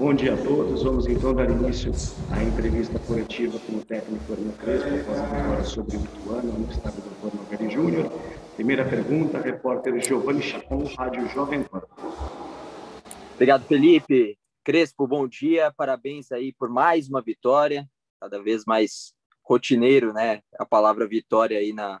Bom dia a todos. Vamos então dar início à entrevista coletiva com o técnico Hernan Crespo após a vitória sobre o Ituano no estado do Dr. Nogueira Júnior. Primeira pergunta, repórter Giovanni Chapon, Rádio Jovem Pan. Obrigado, Felipe. Crespo, bom dia. Parabéns aí por mais uma vitória. Cada vez mais rotineiro, né? A palavra vitória aí na,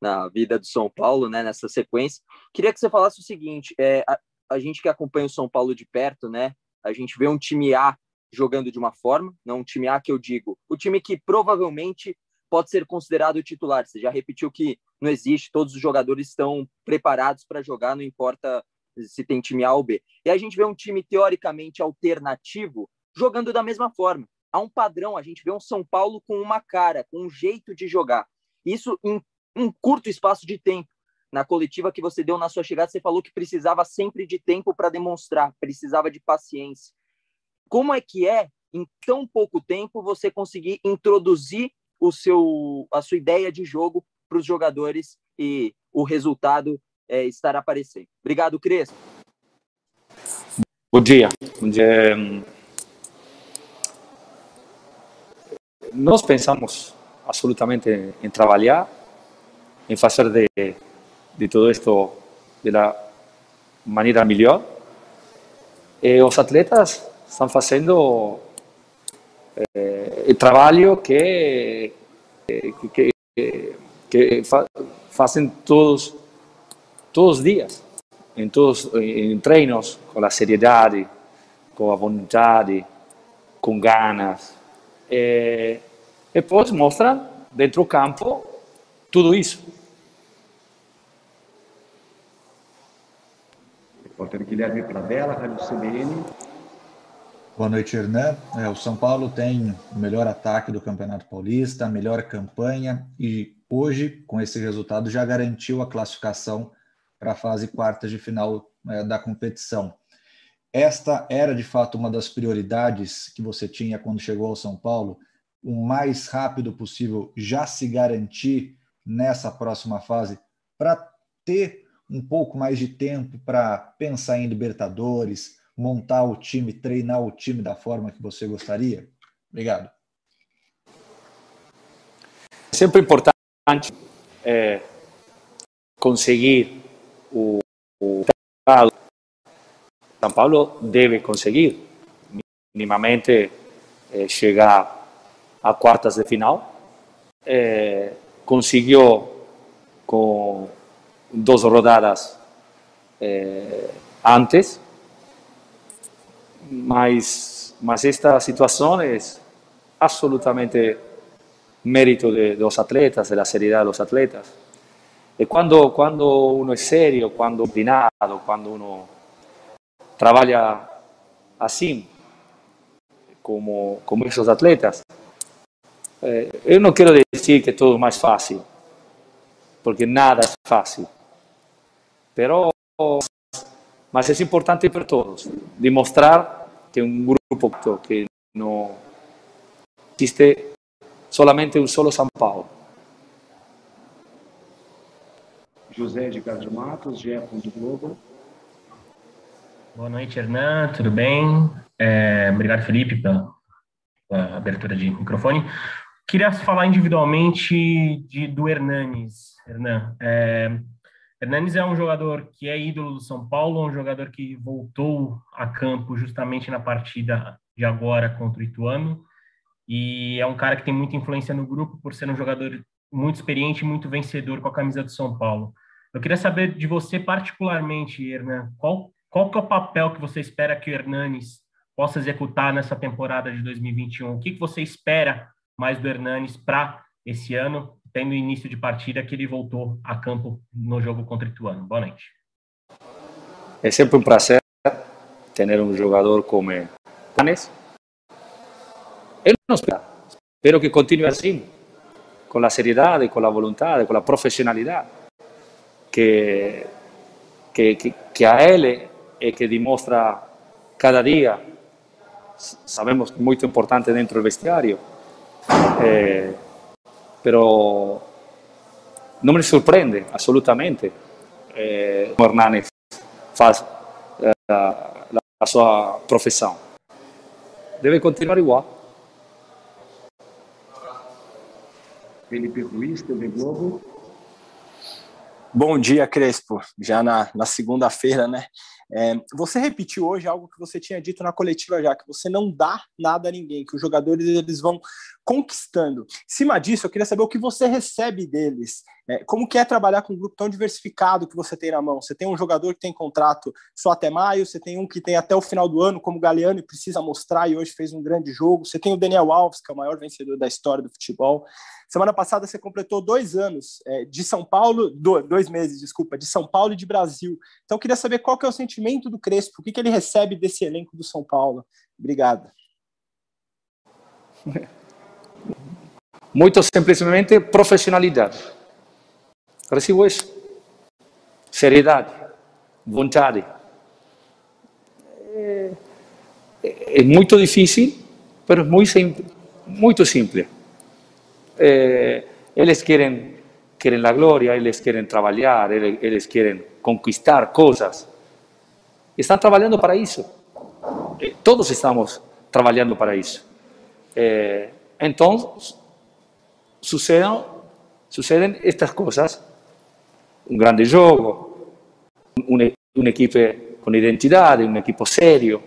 na vida do São Paulo, né? Nessa sequência. Queria que você falasse o seguinte: é, a, a gente que acompanha o São Paulo de perto, né? A gente vê um time A jogando de uma forma, não um time A que eu digo, o time que provavelmente pode ser considerado titular. Você já repetiu que não existe, todos os jogadores estão preparados para jogar, não importa se tem time A ou B. E a gente vê um time teoricamente alternativo jogando da mesma forma. Há um padrão, a gente vê um São Paulo com uma cara, com um jeito de jogar. Isso em um curto espaço de tempo. Na coletiva que você deu na sua chegada, você falou que precisava sempre de tempo para demonstrar, precisava de paciência. Como é que é, em tão pouco tempo, você conseguir introduzir o seu, a sua ideia de jogo para os jogadores e o resultado é, estar aparecendo? Obrigado, Crespo. Bom dia. Bom dia. Nós pensamos absolutamente em trabalhar, em fazer de de todo esto de la manera melhor. E os atletas estão fazendo eh, trabalho que, que, que, que fazem todos, todos os dias, em, todos, em treinos, com a seriedade, com a vontade, com ganas. E depois mostram dentro do campo tudo isso. Repórter Guilherme Pradella, Rádio CBN. Boa noite, Hernan. É, o São Paulo tem o melhor ataque do Campeonato Paulista, a melhor campanha e hoje, com esse resultado, já garantiu a classificação para a fase quarta de final é, da competição. Esta era de fato uma das prioridades que você tinha quando chegou ao São Paulo, o mais rápido possível já se garantir nessa próxima fase para ter um pouco mais de tempo para pensar em Libertadores, montar o time, treinar o time da forma que você gostaria? Obrigado. É sempre importante é, conseguir o, o São Paulo deve conseguir minimamente é, chegar a quartas de final. É, conseguiu com dos rodadas eh, antes, mas, mas esta situação é absolutamente mérito de, dos atletas, de la seriedad de los atletas. E quando, quando uno é sério, quando disciplinado, quando uno trabalha assim, como, como esses atletas, eh, eu não quero dizer que é tudo mais fácil, porque nada é fácil. Pero, mas es importante para todos demostrar que un grupo que no existe solamente un solo São Paulo. José de Carlos Matos, GE. Globo. Boa noite, Hernan, tudo bem? É, obrigado, Felipe, pela, pela, abertura de microfone. Queria falar individualmente de, do Hernanes, Hernan. É, Hernanes é um jogador que é ídolo do São Paulo, um jogador que voltou a campo justamente na partida de agora contra o Ituano, e é um cara que tem muita influência no grupo por ser um jogador muito experiente e muito vencedor com a camisa do São Paulo. Eu queria saber de você particularmente, Hernan, qual, qual que é o papel que você espera que o Hernanes possa executar nessa temporada de 2021? O que, que você espera mais do Hernanes para esse ano tendo início de partida que ele voltou a campo no jogo contra o Ituano. Boa noite. É sempre um prazer ter um jogador como Hanes. Eu não espero. Espero que continue assim, com a seriedade, com a vontade, com a profissionalidade que, que, que, que a ele é que demonstra cada dia. Sabemos muito importante dentro do vestiário. Eh, pero non me sorprende assolutamente eh, Hernanes fa eh, la, la, sua profissão. deve continuar igual. Felipe Ruiz, TV Globo. Bom dia, Crespo. Já na, na segunda-feira, né? É, você repetiu hoje algo que você tinha dito na coletiva já, que você não dá nada a ninguém, que os jogadores eles vão conquistando. Em cima disso, eu queria saber o que você recebe deles. É, como que é trabalhar com um grupo tão diversificado que você tem na mão? Você tem um jogador que tem contrato só até maio, você tem um que tem até o final do ano, como o Galeano, e precisa mostrar e hoje fez um grande jogo. Você tem o Daniel Alves, que é o maior vencedor da história do futebol. Semana passada você completou dois anos é, de São Paulo, dois meses, desculpa, de São Paulo e de Brasil. Então eu queria saber qual que é o sentimento do Crespo, o que, que ele recebe desse elenco do São Paulo. Obrigado. Muito simplesmente profissionalidade. Recebo isso. Seriedade, vontade. É, é muito difícil, mas muito simples. Muito simples. É, eles querem querem a glória, eles querem trabalhar, conquistar coisas. Estão trabalhando para. Eh, todos estamos trabalhando para isso. Eh, então, sucedem, sucedem estas coisas. Um grande jogo, uma, uma equipe com identidade, um equipo sério,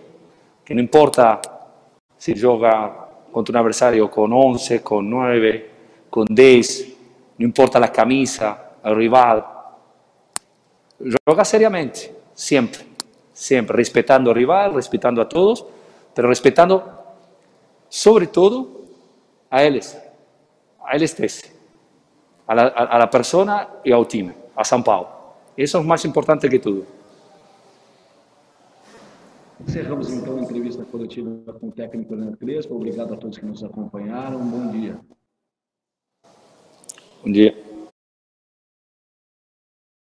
que não importa se joga contra um adversário com 11, com 9, com 10, não importa a camisa, o rival. Joga seriamente, sempre, sempre, respeitando o rival, respeitando a todos, mas respeitando, sobretudo, a eles, a eles três, a la, a la persona e ao time, a São Paulo. Isso é o mais importante que tudo. Encerramos então a entrevista coletiva com o técnico Leandro Crespo. Obrigado a todos que nos acompanharam. Bom dia. Bom dia.